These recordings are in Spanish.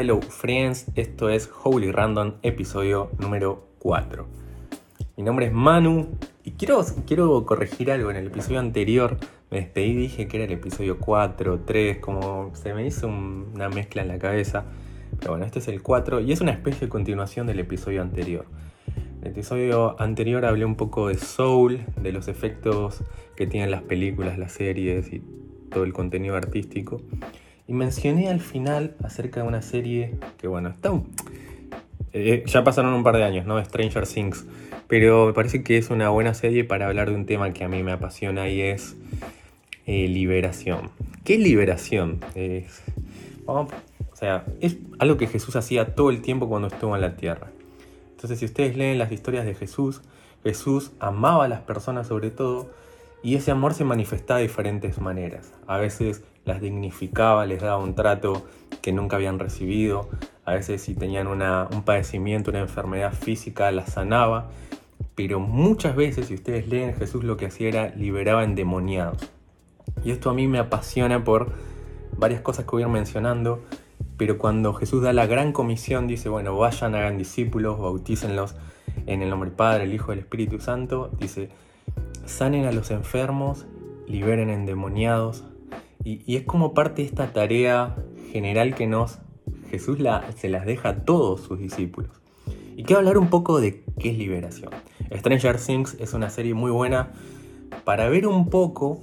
Hello friends, esto es Holy Random, episodio número 4. Mi nombre es Manu y quiero, quiero corregir algo. En el episodio anterior me despedí dije que era el episodio 4, 3, como se me hizo una mezcla en la cabeza. Pero bueno, este es el 4 y es una especie de continuación del episodio anterior. En el episodio anterior hablé un poco de Soul, de los efectos que tienen las películas, las series y todo el contenido artístico. Y mencioné al final acerca de una serie que, bueno, está. Eh, ya pasaron un par de años, ¿no? Stranger Things. Pero me parece que es una buena serie para hablar de un tema que a mí me apasiona y es eh, liberación. ¿Qué liberación? Es, o sea, es algo que Jesús hacía todo el tiempo cuando estuvo en la tierra. Entonces, si ustedes leen las historias de Jesús, Jesús amaba a las personas sobre todo y ese amor se manifestaba de diferentes maneras. A veces las dignificaba, les daba un trato que nunca habían recibido. A veces si tenían un padecimiento, una enfermedad física, la sanaba. Pero muchas veces, si ustedes leen, Jesús lo que hacía era liberaba endemoniados. Y esto a mí me apasiona por varias cosas que voy a ir mencionando. Pero cuando Jesús da la gran comisión, dice, bueno, vayan, hagan discípulos, bautícenlos en el nombre del Padre, el Hijo y el Espíritu Santo. Dice, sanen a los enfermos, liberen endemoniados. Y, es como parte de esta tarea general que nos Jesús la, se las deja a todos sus discípulos. Y quiero hablar un poco de qué es liberación. Stranger Things es una serie muy buena para ver un poco,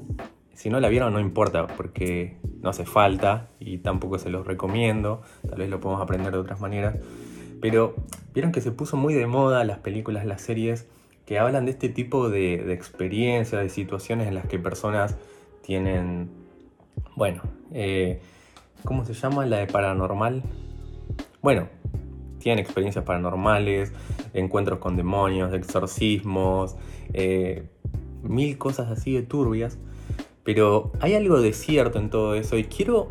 si no la vieron no importa, porque no hace falta y tampoco se los recomiendo, tal vez lo podemos aprender de otras maneras, pero vieron que se puso muy de moda las películas, las series que hablan de este tipo de, experiencias, de situaciones en las que personas tienen, bueno, eh, ¿cómo se llama la de paranormal? Bueno, tienen experiencias paranormales, encuentros con demonios, exorcismos, eh, mil cosas así de turbias. Pero hay algo de cierto en todo eso y quiero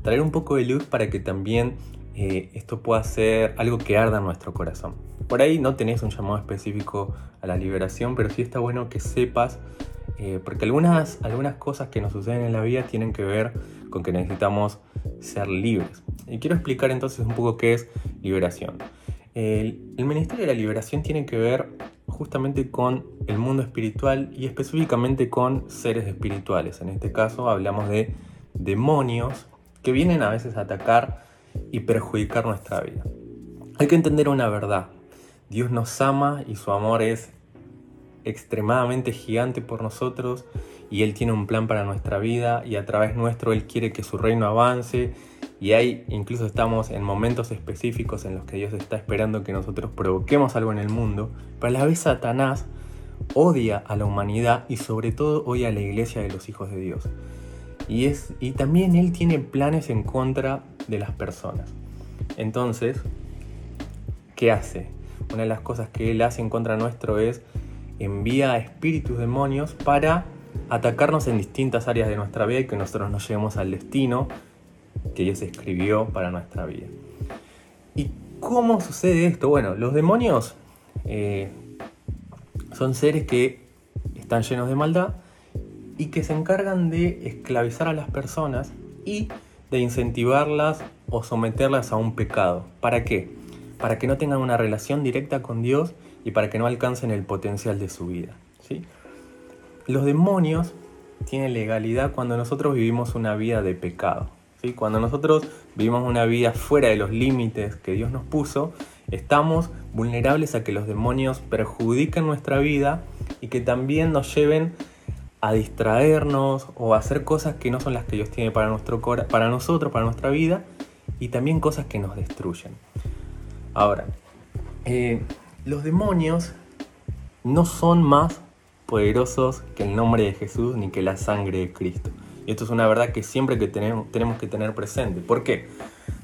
traer un poco de luz para que también eh, esto pueda ser algo que arda en nuestro corazón. Por ahí no tenés un llamado específico a la liberación, pero sí está bueno que sepas, eh, porque algunas, algunas cosas que nos suceden en la vida tienen que ver con que necesitamos ser libres. Y quiero explicar entonces un poco qué es liberación. El, el Ministerio de la Liberación tiene que ver justamente con el mundo espiritual y específicamente con seres espirituales. En este caso hablamos de demonios que vienen a veces a atacar y perjudicar nuestra vida. Hay que entender una verdad. Dios nos ama y su amor es extremadamente gigante por nosotros y Él tiene un plan para nuestra vida y a través nuestro Él quiere que su reino avance y ahí incluso estamos en momentos específicos en los que Dios está esperando que nosotros provoquemos algo en el mundo, pero a la vez Satanás odia a la humanidad y sobre todo odia a la iglesia de los hijos de Dios. Y, es, y también Él tiene planes en contra de las personas. Entonces, ¿qué hace? Una de las cosas que Él hace en contra nuestro es envía a espíritus demonios para atacarnos en distintas áreas de nuestra vida y que nosotros nos lleguemos al destino que Dios escribió para nuestra vida. ¿Y cómo sucede esto? Bueno, los demonios eh, son seres que están llenos de maldad y que se encargan de esclavizar a las personas y de incentivarlas o someterlas a un pecado. ¿Para qué? Para que no tengan una relación directa con Dios y para que no alcancen el potencial de su vida. ¿sí? Los demonios tienen legalidad cuando nosotros vivimos una vida de pecado. ¿sí? Cuando nosotros vivimos una vida fuera de los límites que Dios nos puso, estamos vulnerables a que los demonios perjudiquen nuestra vida y que también nos lleven a distraernos o a hacer cosas que no son las que Dios tiene para, nuestro para nosotros, para nuestra vida, y también cosas que nos destruyen. Ahora, eh, los demonios no son más poderosos que el nombre de Jesús ni que la sangre de Cristo. Y esto es una verdad que siempre que tenemos, tenemos que tener presente. ¿Por qué?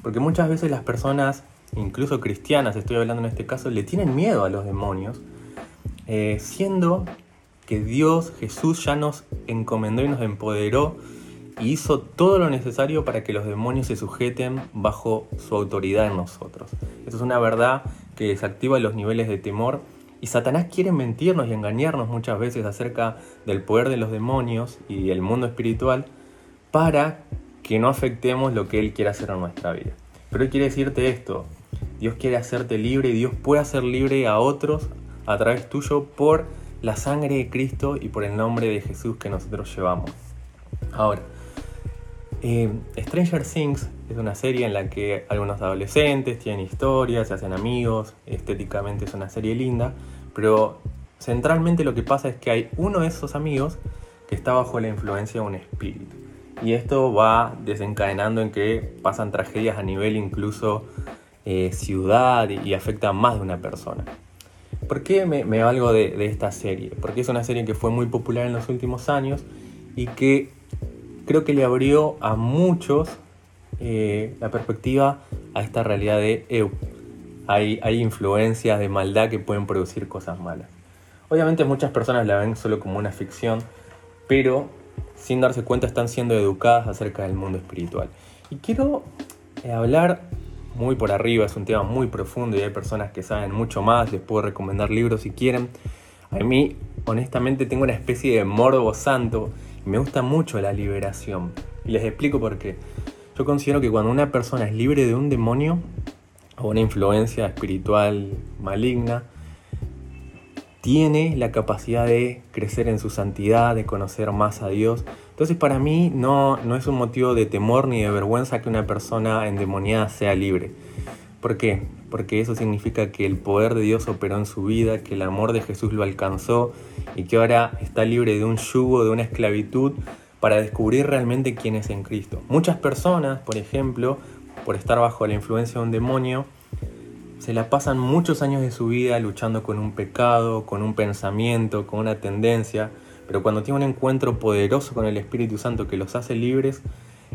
Porque muchas veces las personas, incluso cristianas, estoy hablando en este caso, le tienen miedo a los demonios, eh, siendo que Dios, Jesús ya nos encomendó y nos empoderó y hizo todo lo necesario para que los demonios se sujeten bajo su autoridad en nosotros. Eso es una verdad que desactiva los niveles de temor y Satanás quiere mentirnos y engañarnos muchas veces acerca del poder de los demonios y el mundo espiritual para que no afectemos lo que Él quiere hacer en nuestra vida. Pero quiere decirte esto, Dios quiere hacerte libre y Dios puede hacer libre a otros a través tuyo por la sangre de Cristo y por el nombre de Jesús que nosotros llevamos. Ahora, eh, Stranger Things es una serie en la que algunos adolescentes tienen historias, se hacen amigos, estéticamente es una serie linda, pero centralmente lo que pasa es que hay uno de esos amigos que está bajo la influencia de un espíritu. Y esto va desencadenando en que pasan tragedias a nivel incluso eh, ciudad y, afecta a más de una persona. ¿Por qué me, valgo de, esta serie? Porque es una serie que fue muy popular en los últimos años y que creo que le abrió a muchos eh, la perspectiva a esta realidad de EU. Hay, hay influencias de maldad que pueden producir cosas malas. Obviamente muchas personas la ven solo como una ficción, pero sin darse cuenta están siendo educadas acerca del mundo espiritual. Y quiero eh, hablar muy por arriba, es un tema muy profundo y hay personas que saben mucho más, les puedo recomendar libros si quieren. A mí, honestamente, tengo una especie de morbo santo me gusta mucho la liberación. Y les explico por qué. Yo considero que cuando una persona es libre de un demonio o una influencia espiritual maligna, tiene la capacidad de crecer en su santidad, de conocer más a Dios. Entonces para mí no, no es un motivo de temor ni de vergüenza que una persona endemoniada sea libre. ¿Por qué? Porque eso significa que el poder de Dios operó en su vida, que el amor de Jesús lo alcanzó y que ahora está libre de un yugo, de una esclavitud, para descubrir realmente quién es en Cristo. Muchas personas, por ejemplo, por estar bajo la influencia de un demonio, se la pasan muchos años de su vida luchando con un pecado, con un pensamiento, con una tendencia, pero cuando tienen un encuentro poderoso con el Espíritu Santo que los hace libres,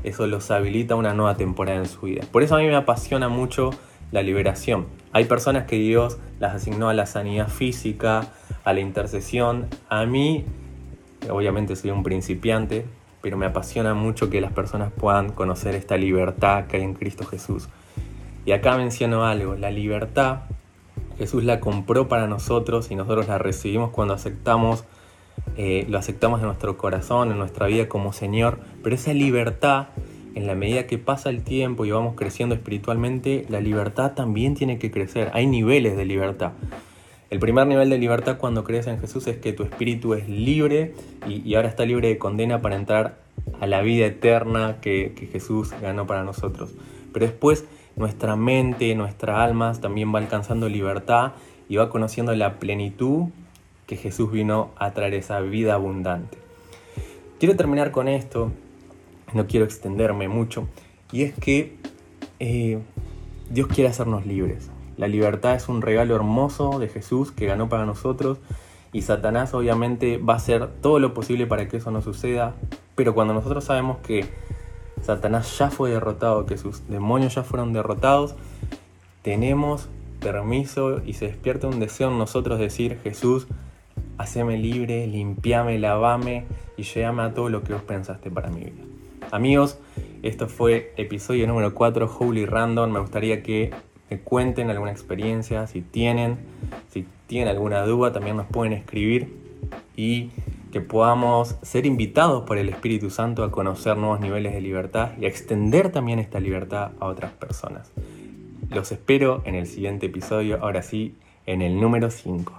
eso los habilita a una nueva temporada en su vida. Por eso a mí me apasiona mucho la liberación. Hay personas que Dios las asignó a la sanidad física, a la intercesión. A mí, obviamente soy un principiante, pero me apasiona mucho que las personas puedan conocer esta libertad que hay en Cristo Jesús. Y acá menciono algo, la libertad Jesús la compró para nosotros y nosotros la recibimos cuando aceptamos, eh, lo aceptamos en nuestro corazón, en nuestra vida como Señor, pero esa libertad en la medida que pasa el tiempo y vamos creciendo espiritualmente, la libertad también tiene que crecer. Hay niveles de libertad. El primer nivel de libertad cuando crees en Jesús es que tu espíritu es libre y, ahora está libre de condena para entrar a la vida eterna que, que Jesús ganó para nosotros. Pero después nuestra mente, nuestra alma también va alcanzando libertad y va conociendo la plenitud que Jesús vino a traer esa vida abundante. Quiero terminar con esto no quiero extenderme mucho, y es que eh, Dios quiere hacernos libres. La libertad es un regalo hermoso de Jesús que ganó para nosotros y Satanás obviamente va a hacer todo lo posible para que eso no suceda, pero cuando nosotros sabemos que Satanás ya fue derrotado, que sus demonios ya fueron derrotados, tenemos permiso y se despierta un deseo en nosotros decir, Jesús, haceme libre, limpiame, lavame y llévame a todo lo que vos pensaste para mi vida. Amigos, esto fue episodio número 4, Holy Random. Me gustaría que me cuenten alguna experiencia, si tienen, si tienen alguna duda, también nos pueden escribir y que podamos ser invitados por el Espíritu Santo a conocer nuevos niveles de libertad y a extender también esta libertad a otras personas. Los espero en el siguiente episodio, ahora sí, en el número 5.